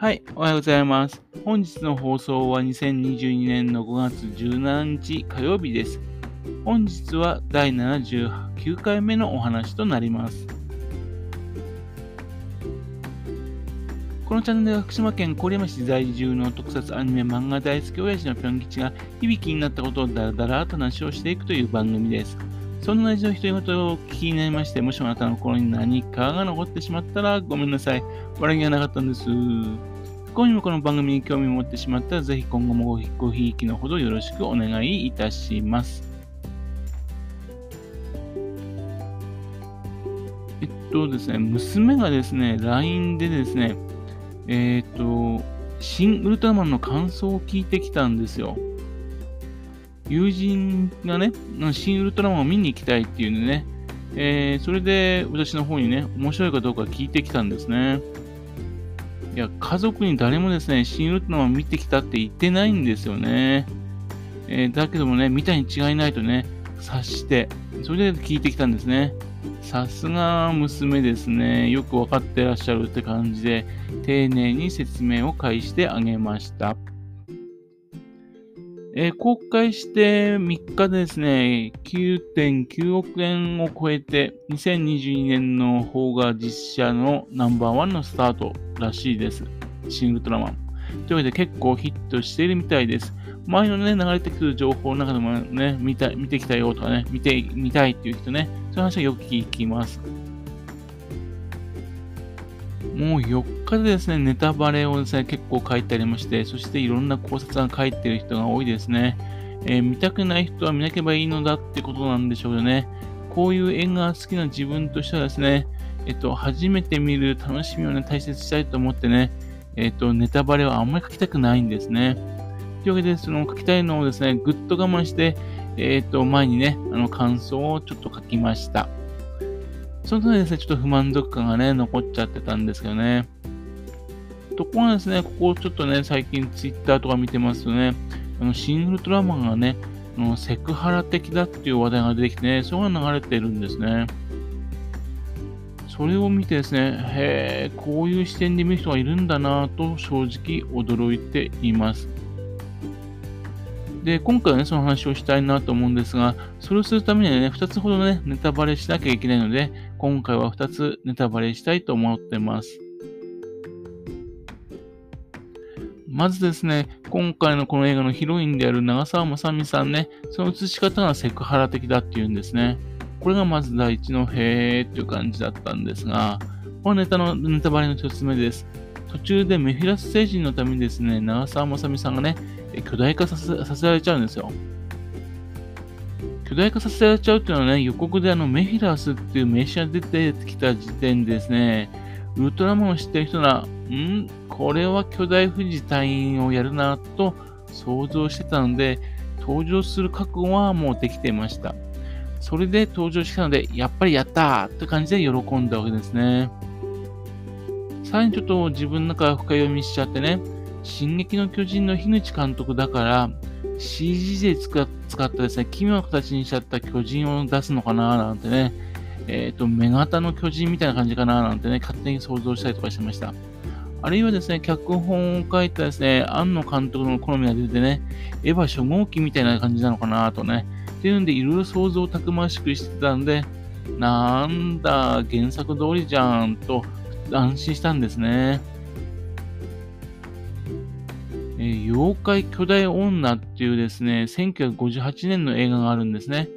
はい、おはようございます。本日の放送は2022年の5月17日火曜日です。本日は第79回目のお話となります。このチャンネルは福島県郡山市在住の特撮アニメ漫画大好き親父のぴょん吉が響きになったことをダラダラと話をしていくという番組です。そんな親父の独り言を聞きになりまして、もしもあなたの心に何かが残ってしまったらごめんなさい。悪気はなかったんです。不幸にもこの番組に興味を持ってしまったら、ぜひ今後もごひいきのほどよろしくお願いいたします。えっとですね、娘がですね、LINE でですね、えっと、新ウルトラマンの感想を聞いてきたんですよ。友人がね、新ウルトラマンを見に行きたいっていうんでね、えーそれで私の方にね、面白いかどうか聞いてきたんですね。いや、家族に誰もですね、新ウルトラマン見てきたって言ってないんですよね。えーだけどもね、見たに違いないとね、察して、それで聞いてきたんですね。さすが娘ですね。よくわかってらっしゃるって感じで、丁寧に説明を返してあげました。えー公開して3日でですね、9.9億円を超えて、2022年の方が実写のナンバーワンのスタートらしいです。シン・ウルトラマン。というわけで結構ヒットしているみたいです。前のね、流れてくる情報の中でもね、見た見てきたよとかね、見て、見たいっていう人ね、そういう話はよく聞きます。もう4日でですね、ネタバレをですね、結構書いてありまして、そしていろんな考察が書いてる人が多いですね。えー見たくない人は見なければいいのだってことなんでしょうね。こういう映画が好きな自分としてはですね、えっと、初めて見る楽しみをね、大切したいと思ってね、えっと、ネタバレはあんまり書きたくないんですね。というわけで、その書きたいのをですね、ぐっと我慢して、えっと、前にね、あの、感想をちょっと書きました。その時ですね、ちょっと不満足感がね、残っちゃってたんですけどね。ところがですね、ここちょっとね、最近ツイッターとか見てますとね、あの、シン・ウルトラマンがね、あのセクハラ的だっていう話題が出てきてね、それが流れてるんですね。それを見てですね、へえ、こういう視点で見る人がいるんだなぁと正直驚いています。で、今回はね、その話をしたいなと思うんですが、それをするためにはね、2つほどね、ネタバレしなきゃいけないので、今回は2つネタバレしたいと思ってます。まずですね、今回のこの映画のヒロインである長澤まさみさんね、その映し方がセクハラ的だっていうんですね。これがまず第一のへーっていう感じだったんですが、このネタのネタバレの一つ目です。途中でメフィラス星人のためにですね、長澤まさみさんがね、巨大化させさせられちゃうんですよ。巨大化させられちゃうっていうのはね、予告であのメフィラスっていう名詞が出てきた時点でですね、ウルトラマンを知ってる人なら、んこれは巨大富士隊員をやるなと想像してたので、登場する覚悟はもうできていました。それで登場したので、やっぱりやったーって感じで喜んだわけですね。さらにちょっと自分の中深読みしちゃってね、進撃の巨人の樋口監督だから、CG で使ったですね、奇妙な形にしちゃった巨人を出すのかななんてね、えっ、と、目型の巨人みたいな感じかななんてね、勝手に想像したりとかしてました。あるいはですね、脚本を書いたですね、庵野監督の好みが出てね、エヴァ初号機みたいな感じなのかなとね、っていうんで、いろいろ想像をたくましくしてたんで、なんだ、原作通りじゃんと安心したんですね。えー妖怪巨大女っていうですね、1958年の映画があるんですね。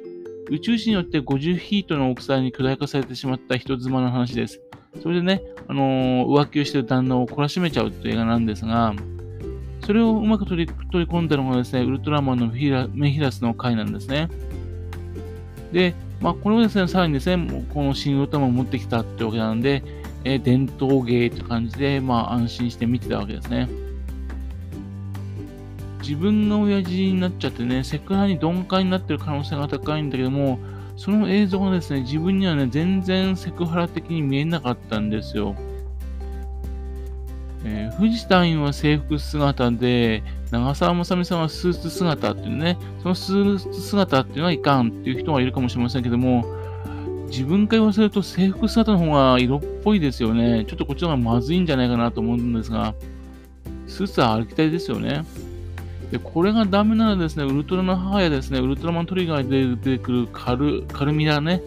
宇宙人によって50フィートの大きさに巨大化されてしまった人妻の話です。それでね、あのー浮気をしてる旦那を懲らしめちゃうっていう映画なんですが、それをうまく取り取り込んだのがですね、ウルトラマンのメヒラスの回なんですね。で、まあ、これをですね、さらにですね、この新ウルトラマンを持ってきたってわけなんで、えー伝統芸って感じで、まあ、安心して見てたわけですね。自分が親父になっちゃってね、セクハラに鈍感になってる可能性が高いんだけども、その映像がですね、自分にはね、全然セクハラ的に見えなかったんですよ。えー、藤田院は制服姿で、長澤まさみさんはスーツ姿っていうね、そのスーツ姿っていうのはいかんっていう人はいるかもしれませんけども、自分から言わせると制服姿の方が色っぽいですよね。ちょっとこっちの方がまずいんじゃないかなと思うんですが、スーツは歩きたいですよね。で、これがダメならですね、ウルトラの母やですね、ウルトラマントリガーで出てくるカル、カルミラね、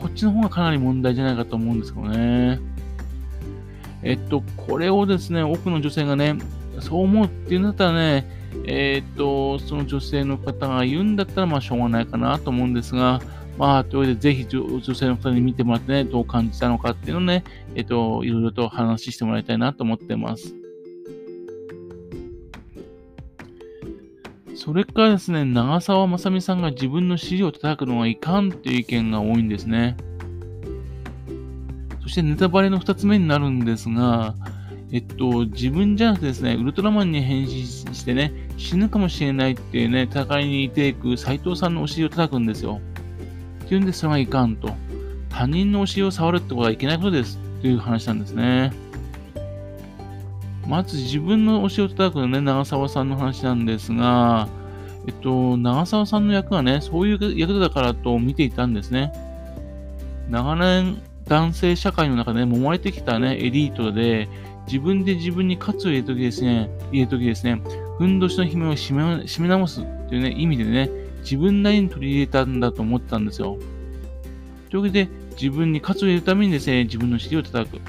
こっちの方がかなり問題じゃないかと思うんですけどね。えっと、これをですね、多くの女性がね、そう思うっていうんだったらね、えっと、その女性の方が言うんだったら、まあ、しょうがないかなと思うんですが、まあ、というわけで、ぜひ女性の方に見てもらってね、どう感じたのかっていうのをね、えっと、いろいろと話してもらいたいなと思ってます。それからですね、長澤まさみさんが自分の尻を叩くのはいかんっていう意見が多いんですね。そしてネタバレの2つ目になるんですが、えっと、自分じゃなくてですね、ウルトラマンに変身してね、死ぬかもしれないっていうね、戦いに出ていく斎藤さんのお尻を叩くんですよ。っていうんで、それがいかんと。他人のお尻を触るってことはいけないことですっていう話なんですね。まず自分のお尻を叩くのね、長澤さんの話なんですが、えっと、長澤さんの役がね、そういう役だからと見ていたんですね。長年、男性社会の中で、ね、揉まれてきたね、エリートで、自分で自分に喝を入れるときですね、入れるときですね、ふんどしの姫を締め締め直すっていうね、意味でね、自分なりに取り入れたんだと思ったんですよ。というわけで、自分に喝を入れるためにですね、自分の尻を叩く。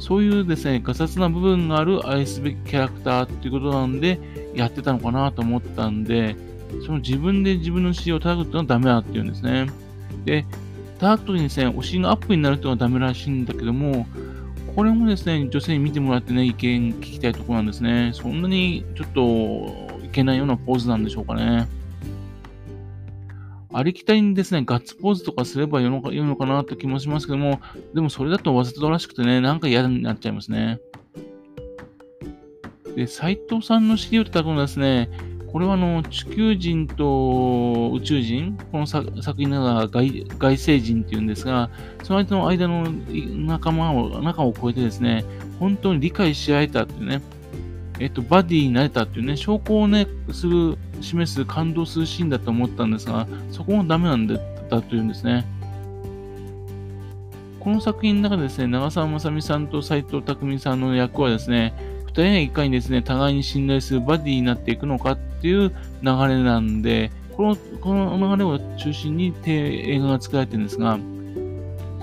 そういうですね、ガサツな部分がある愛すべきキャラクターっていうことなんで、やってたのかなと思ったんで、その自分で自分の尻を叩くっていうのはダメだっていうんですね。で、叩くときにですね、お尻がアップになるっていうのはダメらしいんだけども、これもですね、女性に見てもらってね、意見聞きたいところなんですね。そんなにちょっといけないようなポーズなんでしょうかね。ありきたりにですね、ガッツポーズとかすればいいのかいいのかなって気もしますけども、でもそれだとわざとらしくてね、なんか嫌になっちゃいますね。で、斎藤さんの尻を叩くのはですね、これはあの、地球人と宇宙人、この作品なら外外星人っていうんですが、その間の間の仲間を、仲を超えてですね、本当に理解し合えたっていうね、えっと、バディになれたっていうね、証拠をね、する、示す、感動するシーンだと思ったんですが、そこもダメなんだだというんですね。この作品の中でですね、長澤まさみさんと斎藤工さんの役はですね、二人がいかにですね、互いに信頼するバディになっていくのかっっていう流れなんで、この、この流れを中心に映画が作られてるんですが、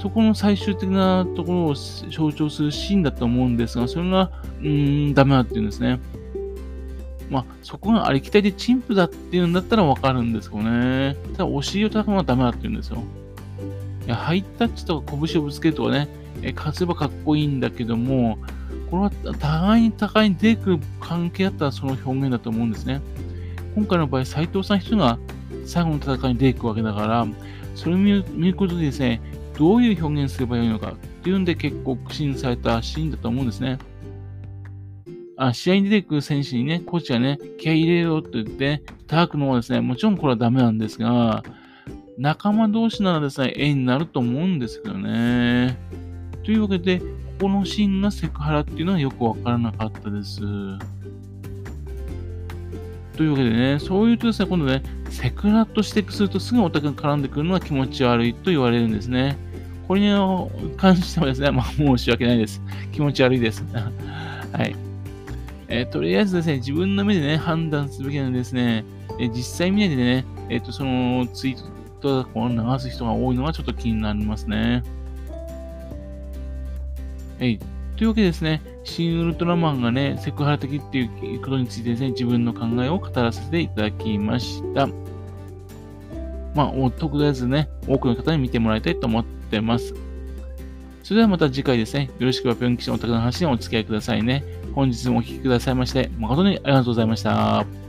そこの最終的なところを象徴するシーンだと思うんですが、それが、うーん、ダメだっていうんですね。まあ、そこがありきたりで陳腐だっていうんだったらわかるんですけどね。ただ、お尻を叩くのはダメだって言うんですよ。いや、ハイタッチとか拳をぶつけるとかね、え勝てばかっこいいんだけども、これは互いに互いに出てくる関係だったらその表現だと思うんですね。今回の場合、斎藤さん一人が最後の戦いに出ていくわけだから、それを見ることでですね、どういう表現すればいいのかっていうんで結構苦心されたシーンだと思うんですね。あ、試合に出てくる選手にね、コーチがね、気合い入れろって言って、叩くのはですね、もちろんこれはダメなんですが、仲間同士ならですね、絵になると思うんですけどね。というわけで、ここのシーンがセクハラっていうのはよくわからなかったです。というわけでね、そういうとですね、今度ね、セクラと指摘するとすぐオタクが絡んでくるのは気持ち悪いと言われるんですね。これに関してはですね、まあ申し訳ないです。気持ち悪いです。はい。えー、とりあえずですね、自分の目でね、判断すべきなんですね、えー、実際見ないでね、えっ、ー、と、そのツイートとか流す人が多いのはちょっと気になりますね。はい。というわけでですね、新ウルトラマンがね、セクハラ的っていうことについてですね、自分の考えを語らせていただきました。まあ、とりあえずね、多くの方に見てもらいたいと思ってます。それではまた次回ですね、よろしくはぴょん吉のお宅の話にお付き合いくださいね。本日もお聴きくださいまして、誠にありがとうございました。